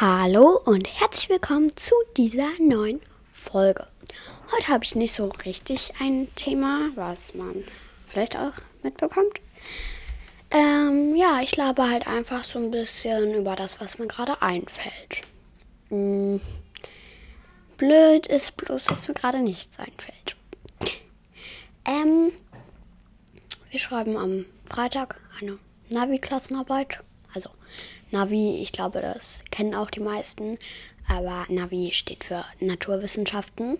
Hallo und herzlich willkommen zu dieser neuen Folge. Heute habe ich nicht so richtig ein Thema, was man vielleicht auch mitbekommt. Ähm, ja, ich labe halt einfach so ein bisschen über das, was mir gerade einfällt. Hm. Blöd ist bloß, dass mir gerade nichts einfällt. Ähm, wir schreiben am Freitag eine Navi-Klassenarbeit. Also Navi, ich glaube, das kennen auch die meisten. Aber Navi steht für Naturwissenschaften.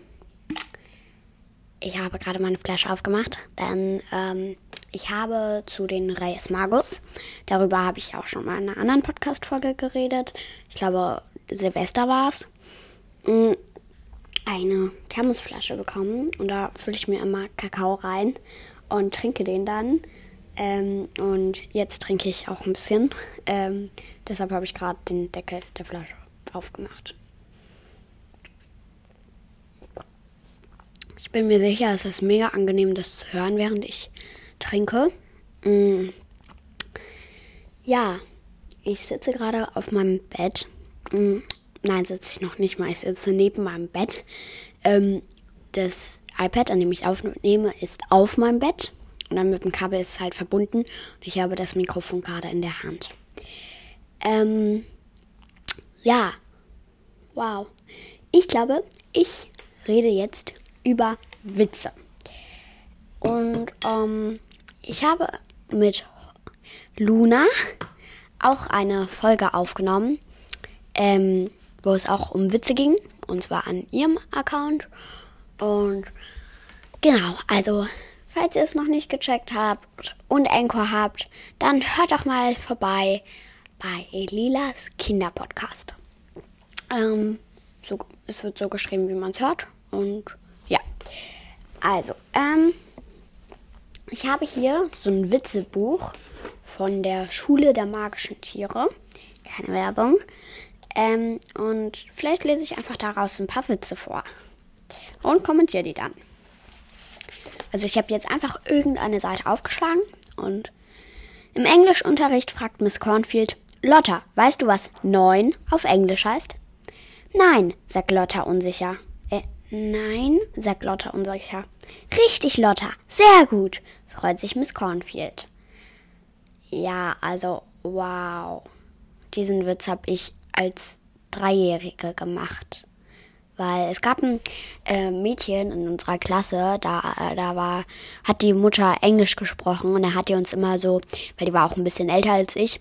Ich habe gerade meine Flasche aufgemacht, denn ähm, ich habe zu den Reyes Magus, darüber habe ich auch schon mal in einer anderen Podcast-Folge geredet. Ich glaube, Silvester war es. Mm, eine Thermosflasche bekommen und da fülle ich mir immer Kakao rein und trinke den dann. Ähm, und jetzt trinke ich auch ein bisschen. Ähm, deshalb habe ich gerade den Deckel der Flasche aufgemacht. Ich bin mir sicher, es ist mega angenehm, das zu hören, während ich trinke. Mm. Ja, ich sitze gerade auf meinem Bett. Mm. Nein, sitze ich noch nicht mal. Ich sitze neben meinem Bett. Ähm, das iPad, an dem ich aufnehme, ist auf meinem Bett. Und dann mit dem Kabel ist es halt verbunden. Und ich habe das Mikrofon gerade in der Hand. Ähm, ja. Wow. Ich glaube, ich rede jetzt über Witze. Und ähm, ich habe mit Luna auch eine Folge aufgenommen, ähm, wo es auch um Witze ging. Und zwar an ihrem Account. Und genau, also Falls ihr es noch nicht gecheckt habt und Anchor habt, dann hört doch mal vorbei bei Elilas Kinderpodcast. Ähm, so, es wird so geschrieben, wie man es hört. Und ja. Also, ähm, ich habe hier so ein Witzebuch von der Schule der magischen Tiere. Keine Werbung. Ähm, und vielleicht lese ich einfach daraus ein paar Witze vor. Und kommentiere die dann. Also ich habe jetzt einfach irgendeine Seite aufgeschlagen und im Englischunterricht fragt Miss Cornfield, Lotta, weißt du, was neun auf Englisch heißt? Nein, sagt Lotta unsicher. Äh, nein, sagt Lotta unsicher. Richtig, Lotta, sehr gut, freut sich Miss Cornfield. Ja, also, wow. Diesen Witz habe ich als Dreijährige gemacht. Weil es gab ein äh, Mädchen in unserer Klasse, da, äh, da war, hat die Mutter Englisch gesprochen und da hat die uns immer so, weil die war auch ein bisschen älter als ich,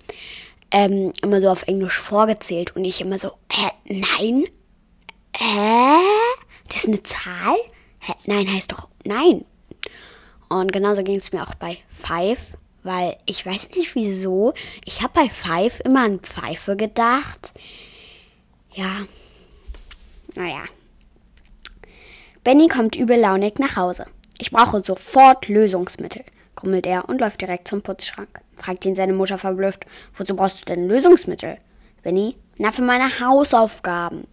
ähm, immer so auf Englisch vorgezählt und ich immer so, hä, nein? Hä? Das ist eine Zahl? Hä, nein, heißt doch nein. Und genauso ging es mir auch bei Five, weil ich weiß nicht wieso. Ich habe bei Five immer an Pfeife gedacht. Ja, naja. Benny kommt übellaunig nach Hause. Ich brauche sofort Lösungsmittel, grummelt er und läuft direkt zum Putzschrank. Fragt ihn seine Mutter verblüfft, wozu brauchst du denn Lösungsmittel? Benny, na für meine Hausaufgaben.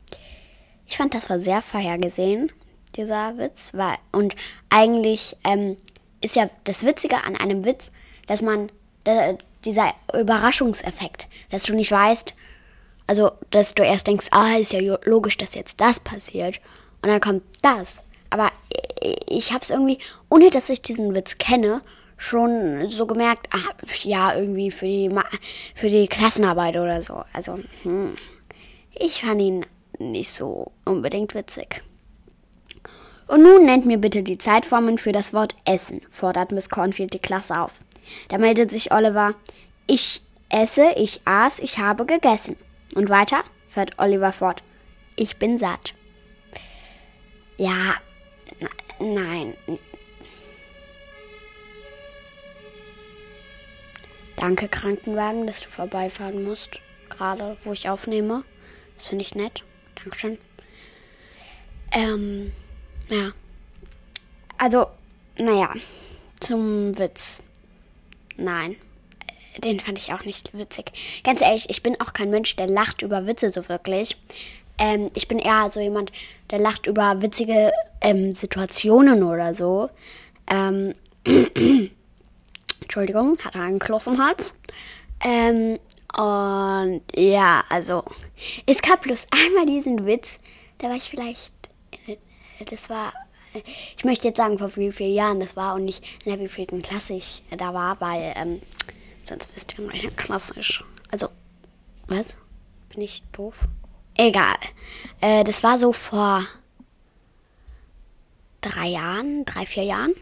Ich fand, das war sehr vorhergesehen, dieser Witz. Weil, und eigentlich ähm, ist ja das Witzige an einem Witz, dass man, äh, dieser Überraschungseffekt, dass du nicht weißt, also, dass du erst denkst, ah, ist ja logisch, dass jetzt das passiert. Und dann kommt das. Aber ich habe es irgendwie, ohne dass ich diesen Witz kenne, schon so gemerkt, ah, ja, irgendwie für die, für die Klassenarbeit oder so. Also, hm, ich fand ihn nicht so unbedingt witzig. Und nun nennt mir bitte die Zeitformen für das Wort Essen, fordert Miss Cornfield die Klasse auf. Da meldet sich Oliver, ich esse, ich aß, ich habe gegessen. Und weiter fährt Oliver fort. Ich bin satt. Ja, nein. Danke, Krankenwagen, dass du vorbeifahren musst. Gerade wo ich aufnehme. Das finde ich nett. Dankeschön. Ähm, ja. Also, naja. Zum Witz. Nein den fand ich auch nicht witzig. Ganz ehrlich, ich bin auch kein Mensch, der lacht über Witze so wirklich. Ähm, ich bin eher so jemand, der lacht über witzige ähm, Situationen oder so. Ähm, Entschuldigung, hatte einen Kloß im Hals. Ähm, Und ja, also es gab bloß einmal diesen Witz, da war ich vielleicht, äh, das war, ich möchte jetzt sagen, vor wie vielen Jahren das war und nicht in der wievielten Klasse ich da war, weil ähm, in welcher Klasse ich. Also, was? Bin ich doof? Egal. Äh, das war so vor drei Jahren, drei, vier Jahren.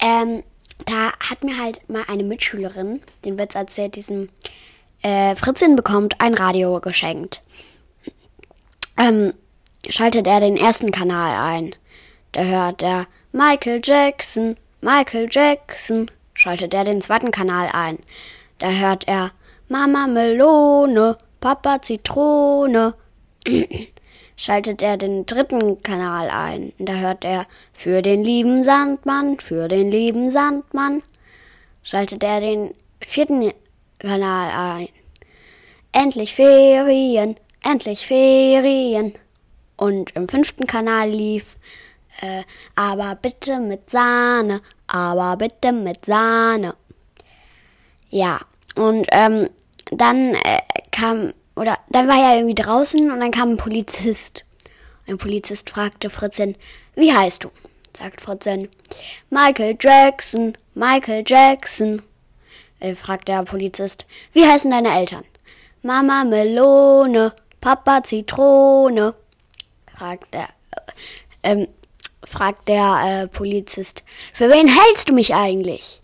Ähm, da hat mir halt mal eine Mitschülerin den Witz erzählt, diesen äh, Fritzin bekommt ein Radio geschenkt. Ähm, schaltet er den ersten Kanal ein. Da hört er Michael Jackson, Michael Jackson. Schaltet er den zweiten Kanal ein. Da hört er Mama Melone, Papa Zitrone. Schaltet er den dritten Kanal ein. Da hört er für den lieben Sandmann, für den lieben Sandmann. Schaltet er den vierten Kanal ein. Endlich Ferien, endlich Ferien. Und im fünften Kanal lief äh, aber bitte mit Sahne, aber bitte mit Sahne. Ja, und ähm, dann äh, kam, oder dann war er irgendwie draußen und dann kam ein Polizist. Ein Polizist fragte Fritzchen, wie heißt du? Sagt Fritzchen, Michael Jackson, Michael Jackson. Äh, fragt der Polizist, wie heißen deine Eltern? Mama Melone, Papa Zitrone. Fragt der, äh, ähm, fragt der äh, Polizist. Für wen hältst du mich eigentlich?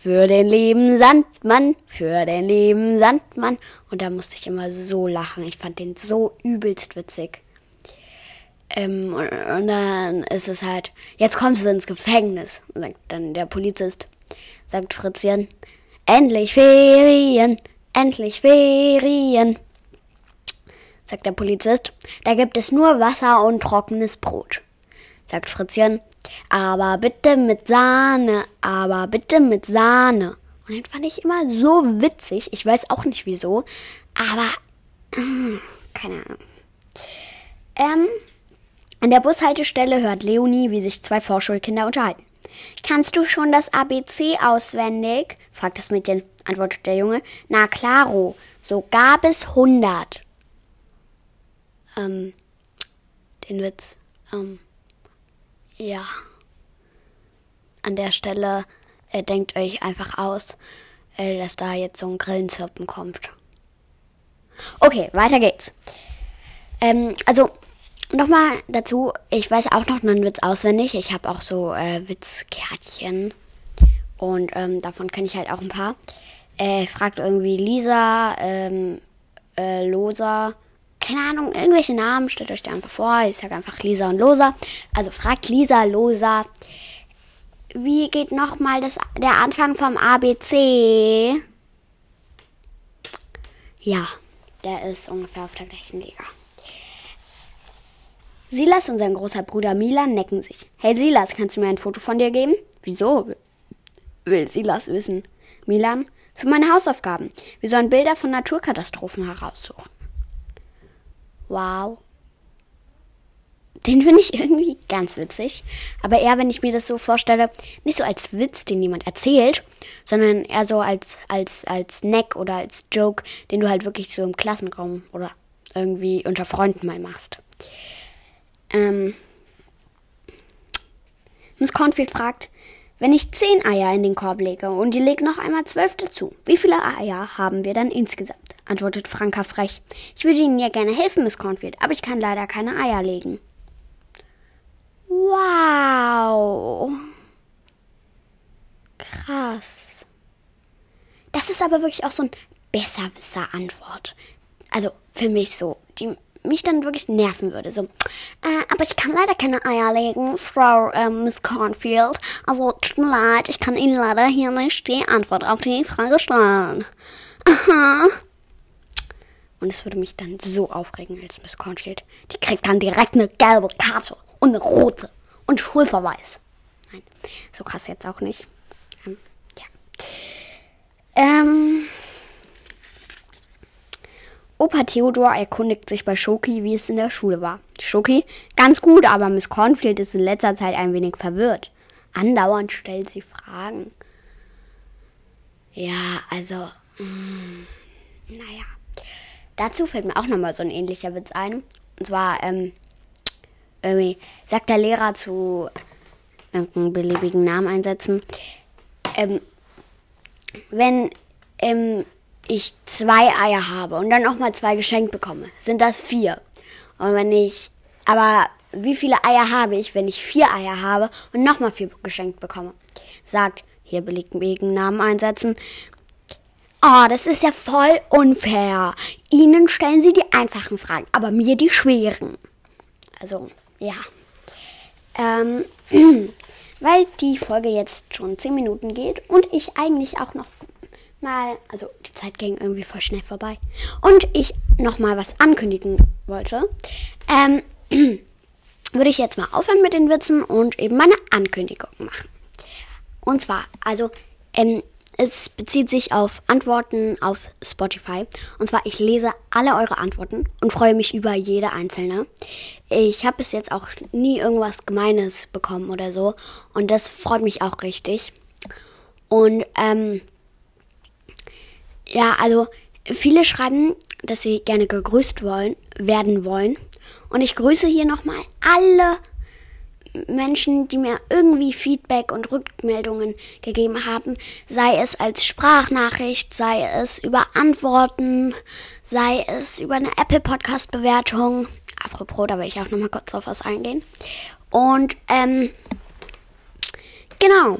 Für den lieben Sandmann, für den lieben Sandmann. Und da musste ich immer so lachen. Ich fand den so übelst witzig. Ähm, und, und, dann ist es halt, jetzt kommst du ins Gefängnis. Sagt dann der Polizist, sagt Fritzchen, endlich Ferien, endlich Ferien. Sagt der Polizist, da gibt es nur Wasser und trockenes Brot sagt Fritzchen. Aber bitte mit Sahne, aber bitte mit Sahne. Und den fand ich immer so witzig. Ich weiß auch nicht wieso. Aber, äh, keine Ahnung. Ähm, an der Bushaltestelle hört Leonie, wie sich zwei Vorschulkinder unterhalten. Kannst du schon das ABC auswendig? fragt das Mädchen. Antwortet der Junge. Na klaro, sogar bis 100. Ähm, den Witz, ähm, ja. An der Stelle äh, denkt euch einfach aus, äh, dass da jetzt so ein Grillenzirpen kommt. Okay, weiter geht's. Ähm, also, nochmal dazu, ich weiß auch noch einen Witz auswendig. Ich habe auch so äh, Witzkärtchen. Und ähm, davon kenne ich halt auch ein paar. Äh, fragt irgendwie Lisa, ähm, äh, Losa, keine Ahnung, irgendwelche Namen, stellt euch da einfach vor. Ich sage einfach Lisa und Losa. Also fragt Lisa, Losa, wie geht nochmal der Anfang vom ABC? Ja, der ist ungefähr auf der gleichen Liga. Silas und sein großer Bruder Milan necken sich. Hey Silas, kannst du mir ein Foto von dir geben? Wieso? Will Silas wissen. Milan, für meine Hausaufgaben. Wir sollen Bilder von Naturkatastrophen heraussuchen. Wow. Den finde ich irgendwie ganz witzig. Aber eher, wenn ich mir das so vorstelle, nicht so als Witz, den jemand erzählt, sondern eher so als, als, als Neck oder als Joke, den du halt wirklich so im Klassenraum oder irgendwie unter Freunden mal machst. Ähm, Miss Cornfield fragt, wenn ich zehn Eier in den Korb lege und ihr legt noch einmal zwölf dazu, wie viele Eier haben wir dann insgesamt? antwortet Franka frech. Ich würde Ihnen ja gerne helfen, Miss Cornfield, aber ich kann leider keine Eier legen. Wow. Krass. Das ist aber wirklich auch so ein Besserwisser-Antwort. Also für mich so, die mich dann wirklich nerven würde. So, äh, aber ich kann leider keine Eier legen, Frau äh, Miss Cornfield. Also tut mir leid, ich kann Ihnen leider hier nicht die Antwort auf die Frage stellen. Aha. Und es würde mich dann so aufregen als Miss Cornfield. Die kriegt dann direkt eine gelbe Karte und eine rote und Schulverweis. Nein, so krass jetzt auch nicht. Ähm, ja. Ähm. Opa Theodor erkundigt sich bei Schoki, wie es in der Schule war. Schoki, ganz gut, aber Miss Cornfield ist in letzter Zeit ein wenig verwirrt. Andauernd stellt sie Fragen. Ja, also, mh, mm, naja. dazu fällt mir auch nochmal so ein ähnlicher Witz ein. Und zwar, ähm, irgendwie sagt der Lehrer zu irgendeinen beliebigen Namen einsetzen, ähm, wenn ähm, ich zwei Eier habe und dann nochmal zwei geschenkt bekomme, sind das vier. Und wenn ich, aber wie viele Eier habe ich, wenn ich vier Eier habe und nochmal vier geschenkt bekomme? Sagt, hier beliebigen Namen einsetzen. Oh, das ist ja voll unfair. Ihnen stellen Sie die einfachen Fragen, aber mir die schweren. Also, ja. Ähm, weil die Folge jetzt schon 10 Minuten geht und ich eigentlich auch noch mal, also die Zeit ging irgendwie voll schnell vorbei und ich noch mal was ankündigen wollte, ähm, würde ich jetzt mal aufhören mit den Witzen und eben meine Ankündigung machen. Und zwar, also, ähm, es bezieht sich auf Antworten auf Spotify. Und zwar, ich lese alle eure Antworten und freue mich über jede einzelne. Ich habe bis jetzt auch nie irgendwas Gemeines bekommen oder so. Und das freut mich auch richtig. Und ähm, ja, also viele schreiben, dass sie gerne gegrüßt wollen, werden wollen. Und ich grüße hier nochmal alle Menschen, die mir irgendwie Feedback und Rückmeldungen gegeben haben, sei es als Sprachnachricht, sei es über Antworten, sei es über eine Apple Podcast Bewertung. Apropos, da will ich auch nochmal kurz auf was eingehen. Und ähm, genau,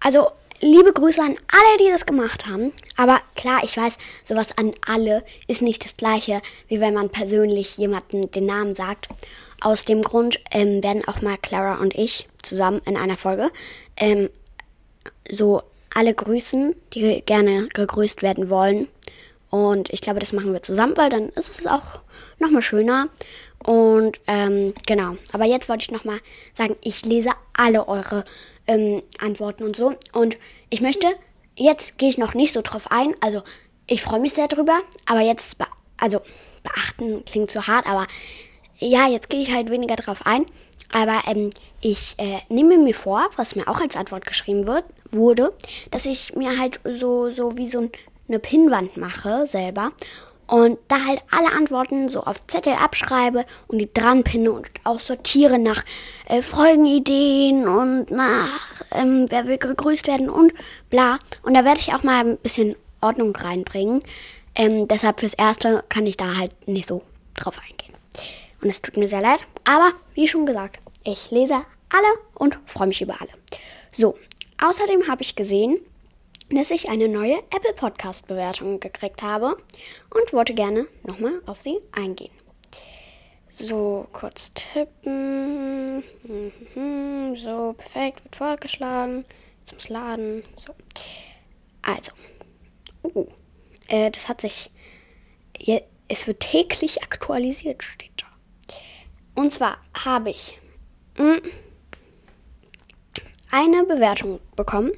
also liebe Grüße an alle, die das gemacht haben. Aber klar, ich weiß, sowas an alle ist nicht das gleiche, wie wenn man persönlich jemanden den Namen sagt. Aus dem Grund ähm, werden auch mal Clara und ich zusammen in einer Folge ähm, so alle grüßen, die gerne gegrüßt werden wollen. Und ich glaube, das machen wir zusammen, weil dann ist es auch nochmal schöner. Und ähm, genau. Aber jetzt wollte ich nochmal sagen, ich lese alle eure ähm, Antworten und so. Und ich möchte, jetzt gehe ich noch nicht so drauf ein. Also ich freue mich sehr drüber. Aber jetzt, be also beachten klingt zu hart, aber ja, jetzt gehe ich halt weniger drauf ein. Aber ähm, ich äh, nehme mir vor, was mir auch als Antwort geschrieben wird, wurde, dass ich mir halt so, so wie so eine Pinnwand mache selber und da halt alle Antworten so auf Zettel abschreibe und die dran pinne und auch sortiere nach äh, Folgenideen und nach ähm, wer will gegrüßt werden und bla. Und da werde ich auch mal ein bisschen Ordnung reinbringen. Ähm, deshalb fürs Erste kann ich da halt nicht so drauf eingehen. Und es tut mir sehr leid. Aber wie schon gesagt, ich lese alle und freue mich über alle. So, außerdem habe ich gesehen, dass ich eine neue Apple Podcast Bewertung gekriegt habe und wollte gerne nochmal auf sie eingehen. So, kurz tippen. Mhm, so, perfekt, wird vorgeschlagen. Jetzt muss laden. So. Also. Oh. Äh, das hat sich. Es wird täglich aktualisiert, steht da. Und zwar habe ich hm, eine Bewertung bekommen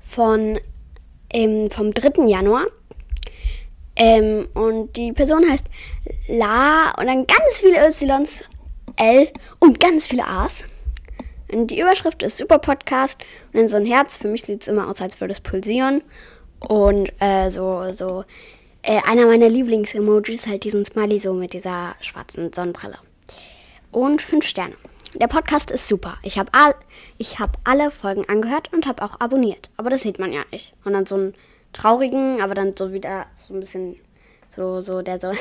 von ähm, vom 3. Januar. Ähm, und die Person heißt La und dann ganz viele Ys, L und ganz viele A's. Und die Überschrift ist Super Podcast und dann so ein Herz. Für mich sieht es immer aus, als würde es pulsieren. Und äh, so, so, äh, einer meiner Lieblings-Emojis halt diesen Smiley so mit dieser schwarzen Sonnenbrille und 5 Sterne. Der Podcast ist super. Ich habe all, hab alle Folgen angehört und habe auch abonniert. Aber das sieht man ja nicht. Und dann so einen traurigen, aber dann so wieder so ein bisschen so, so, der so.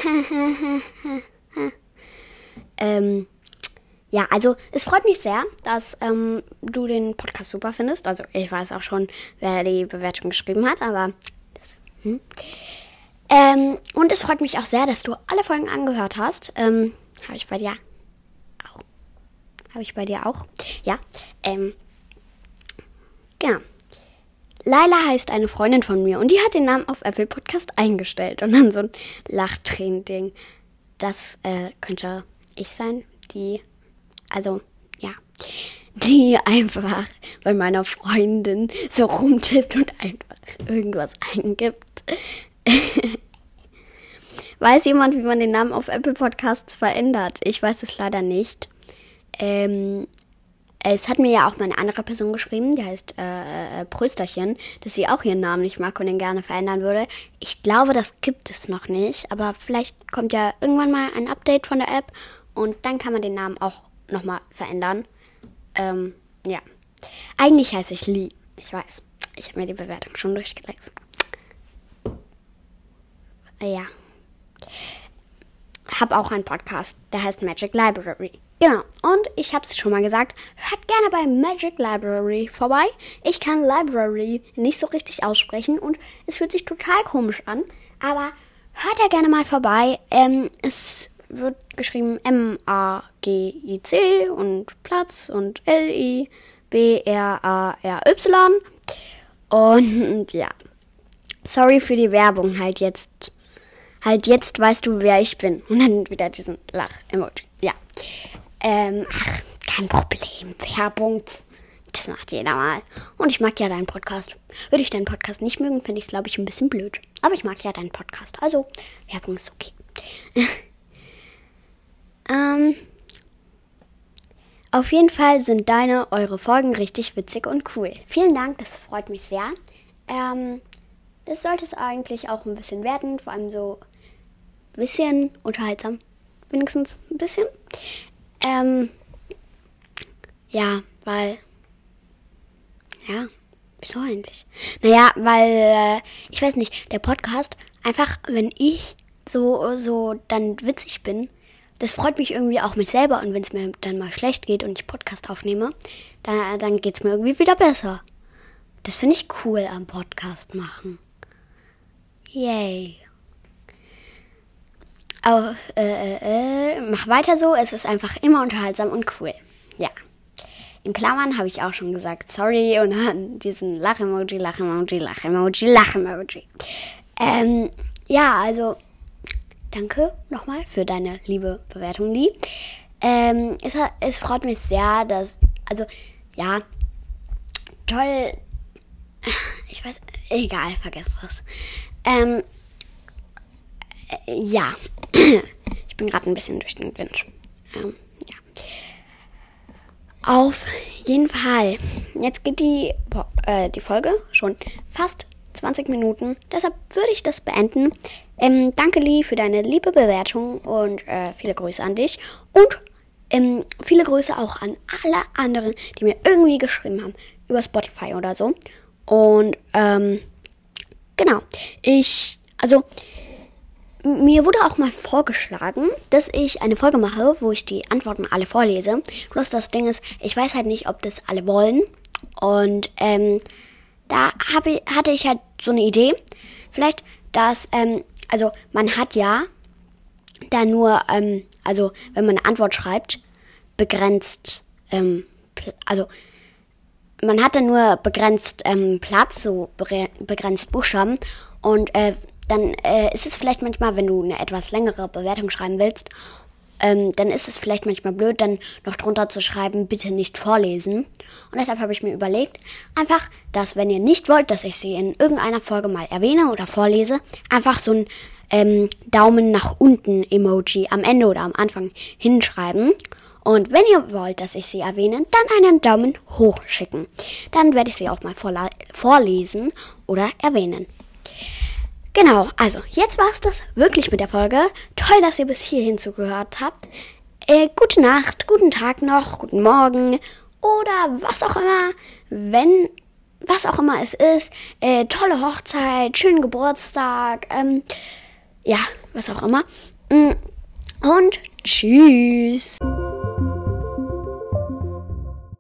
ähm, ja, also es freut mich sehr, dass ähm, du den Podcast super findest. Also ich weiß auch schon, wer die Bewertung geschrieben hat, aber das, hm. ähm, und es freut mich auch sehr, dass du alle Folgen angehört hast. Ähm, Habe ich bei dir habe ich bei dir auch. Ja. Ähm. Genau. Laila heißt eine Freundin von mir und die hat den Namen auf Apple Podcast eingestellt. Und dann so ein Lachtränen-Ding. Das äh, könnte ich sein, die, also, ja, die einfach bei meiner Freundin so rumtippt und einfach irgendwas eingibt. weiß jemand, wie man den Namen auf Apple Podcasts verändert? Ich weiß es leider nicht. Ähm, es hat mir ja auch mal eine andere Person geschrieben, die heißt äh, äh, Prösterchen, dass sie auch ihren Namen nicht mag und ihn gerne verändern würde. Ich glaube, das gibt es noch nicht, aber vielleicht kommt ja irgendwann mal ein Update von der App und dann kann man den Namen auch nochmal verändern. Ähm, ja. Eigentlich heiße ich Lee. Ich weiß. Ich habe mir die Bewertung schon durchgelesen. Ja. Hab auch einen Podcast, der heißt Magic Library. Genau. Und ich habe es schon mal gesagt, hört gerne bei Magic Library vorbei. Ich kann Library nicht so richtig aussprechen und es fühlt sich total komisch an. Aber hört da gerne mal vorbei. Ähm, es wird geschrieben M-A-G-I-C und Platz und L-I-B-R-A-R-Y. Und ja. Sorry für die Werbung halt jetzt. Halt jetzt weißt du, wer ich bin. Und dann wieder diesen Lach-Emoji. Ja. Ähm, ach, kein Problem. Werbung. Das macht jeder mal. Und ich mag ja deinen Podcast. Würde ich deinen Podcast nicht mögen, finde ich es, glaube ich, ein bisschen blöd. Aber ich mag ja deinen Podcast. Also, Werbung ist okay. ähm, auf jeden Fall sind deine, eure Folgen richtig witzig und cool. Vielen Dank, das freut mich sehr. Ähm, das sollte es eigentlich auch ein bisschen werden, vor allem so ein bisschen unterhaltsam. Wenigstens ein bisschen. Ähm, ja, weil. Ja, wieso eigentlich? Naja, weil, äh, ich weiß nicht, der Podcast, einfach, wenn ich so, so dann witzig bin, das freut mich irgendwie auch mich selber. Und wenn es mir dann mal schlecht geht und ich Podcast aufnehme, dann, dann geht es mir irgendwie wieder besser. Das finde ich cool am Podcast machen. Yay. Aber, äh, äh, äh, mach weiter so, es ist einfach immer unterhaltsam und cool. Ja. In Klammern habe ich auch schon gesagt, sorry, und dann diesen Lach-Emoji, Lach-Emoji, Lach-Emoji, Lach-Emoji. Ähm, ja, also, danke nochmal für deine liebe Bewertung, Lee. Ähm, es, es freut mich sehr, dass, also, ja, toll, ich weiß, egal, vergesst das. Ähm, äh, ja, ich bin gerade ein bisschen durch den Wind. Ähm, ja. Auf jeden Fall. Jetzt geht die, äh, die Folge schon fast 20 Minuten. Deshalb würde ich das beenden. Ähm, danke, Lee, für deine liebe Bewertung und äh, viele Grüße an dich. Und ähm, viele Grüße auch an alle anderen, die mir irgendwie geschrieben haben. Über Spotify oder so. Und ähm, genau. Ich, also mir wurde auch mal vorgeschlagen, dass ich eine Folge mache, wo ich die Antworten alle vorlese. Bloß das Ding ist, ich weiß halt nicht, ob das alle wollen. Und ähm, da ich, hatte ich halt so eine Idee. Vielleicht, dass, ähm, also man hat ja da nur, ähm, also wenn man eine Antwort schreibt, begrenzt, ähm, also man hat da nur begrenzt ähm, Platz, so begrenzt Buchstaben. Und äh, dann äh, ist es vielleicht manchmal, wenn du eine etwas längere Bewertung schreiben willst, ähm, dann ist es vielleicht manchmal blöd, dann noch drunter zu schreiben, bitte nicht vorlesen. Und deshalb habe ich mir überlegt, einfach, dass wenn ihr nicht wollt, dass ich sie in irgendeiner Folge mal erwähne oder vorlese, einfach so ein ähm, Daumen nach unten Emoji am Ende oder am Anfang hinschreiben. Und wenn ihr wollt, dass ich sie erwähne, dann einen Daumen hoch schicken. Dann werde ich sie auch mal vorlesen oder erwähnen. Genau, also jetzt war es das wirklich mit der Folge. Toll, dass ihr bis hierhin zugehört habt. Äh, gute Nacht, guten Tag noch, guten Morgen oder was auch immer, wenn, was auch immer es ist. Äh, tolle Hochzeit, schönen Geburtstag, ähm, ja, was auch immer. Mm, und tschüss.